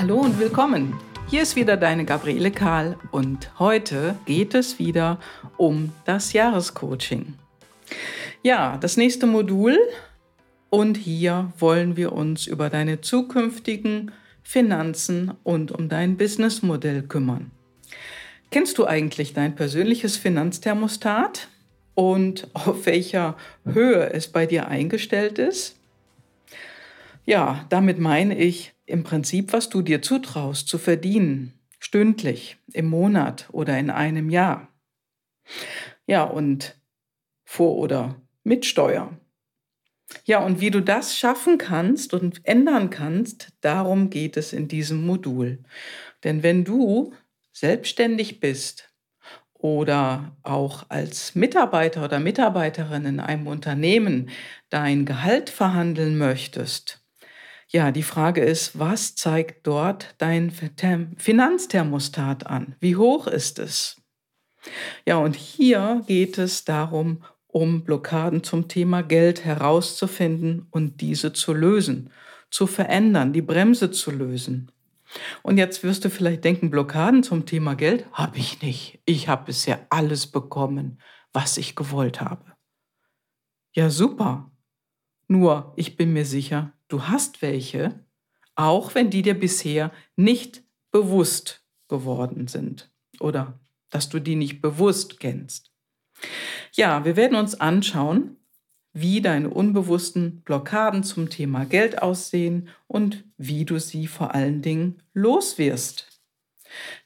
Hallo und willkommen. Hier ist wieder deine Gabriele Kahl und heute geht es wieder um das Jahrescoaching. Ja, das nächste Modul und hier wollen wir uns über deine zukünftigen Finanzen und um dein Businessmodell kümmern. Kennst du eigentlich dein persönliches Finanzthermostat und auf welcher Höhe es bei dir eingestellt ist? Ja, damit meine ich im Prinzip, was du dir zutraust zu verdienen, stündlich, im Monat oder in einem Jahr. Ja, und vor oder mit Steuer. Ja, und wie du das schaffen kannst und ändern kannst, darum geht es in diesem Modul. Denn wenn du selbstständig bist oder auch als Mitarbeiter oder Mitarbeiterin in einem Unternehmen dein Gehalt verhandeln möchtest, ja, die Frage ist, was zeigt dort dein Finanzthermostat an? Wie hoch ist es? Ja, und hier geht es darum, um Blockaden zum Thema Geld herauszufinden und diese zu lösen, zu verändern, die Bremse zu lösen. Und jetzt wirst du vielleicht denken, Blockaden zum Thema Geld habe ich nicht. Ich habe bisher alles bekommen, was ich gewollt habe. Ja, super. Nur, ich bin mir sicher, du hast welche, auch wenn die dir bisher nicht bewusst geworden sind oder dass du die nicht bewusst kennst. Ja, wir werden uns anschauen, wie deine unbewussten Blockaden zum Thema Geld aussehen und wie du sie vor allen Dingen loswirst.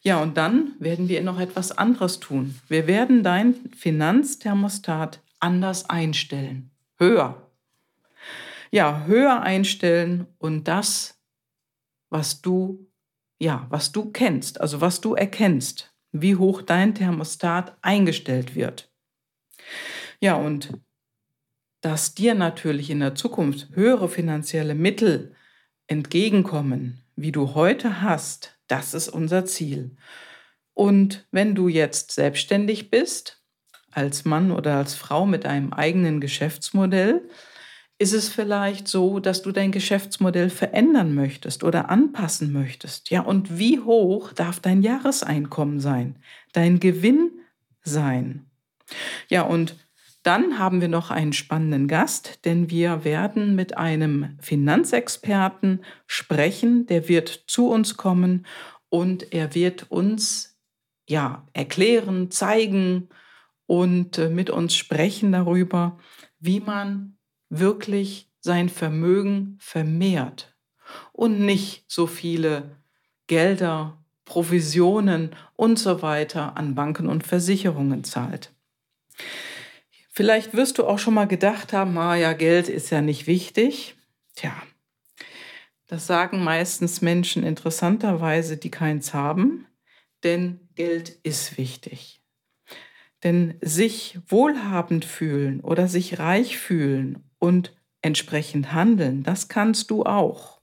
Ja, und dann werden wir noch etwas anderes tun. Wir werden dein Finanzthermostat anders einstellen. Höher. Ja, höher einstellen und das, was du, ja, was du kennst, also was du erkennst, wie hoch dein Thermostat eingestellt wird. Ja, und dass dir natürlich in der Zukunft höhere finanzielle Mittel entgegenkommen, wie du heute hast, das ist unser Ziel. Und wenn du jetzt selbstständig bist, als Mann oder als Frau mit einem eigenen Geschäftsmodell, ist es vielleicht so, dass du dein Geschäftsmodell verändern möchtest oder anpassen möchtest. Ja, und wie hoch darf dein Jahreseinkommen sein, dein Gewinn sein? Ja, und dann haben wir noch einen spannenden Gast, denn wir werden mit einem Finanzexperten sprechen, der wird zu uns kommen und er wird uns ja erklären, zeigen und äh, mit uns sprechen darüber, wie man wirklich sein Vermögen vermehrt und nicht so viele Gelder, Provisionen und so weiter an Banken und Versicherungen zahlt. Vielleicht wirst du auch schon mal gedacht haben, ah ja, Geld ist ja nicht wichtig. Tja, das sagen meistens Menschen interessanterweise, die keins haben, denn Geld ist wichtig. Denn sich wohlhabend fühlen oder sich reich fühlen und entsprechend handeln, das kannst du auch.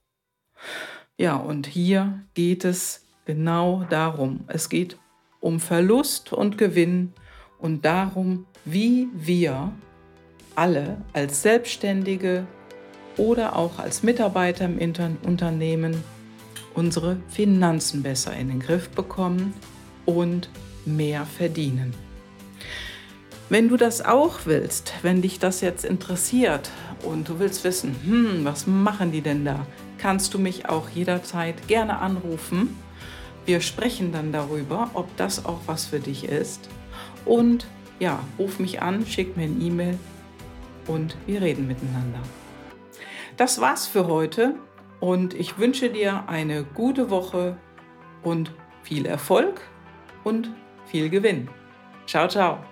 Ja, und hier geht es genau darum. Es geht um Verlust und Gewinn und darum, wie wir alle als Selbstständige oder auch als Mitarbeiter im Unternehmen unsere Finanzen besser in den Griff bekommen und mehr verdienen. Wenn du das auch willst, wenn dich das jetzt interessiert und du willst wissen, hm, was machen die denn da, kannst du mich auch jederzeit gerne anrufen. Wir sprechen dann darüber, ob das auch was für dich ist und ja, ruf mich an, schick mir ein E-Mail und wir reden miteinander. Das war's für heute und ich wünsche dir eine gute Woche und viel Erfolg und viel Gewinn. Ciao, ciao.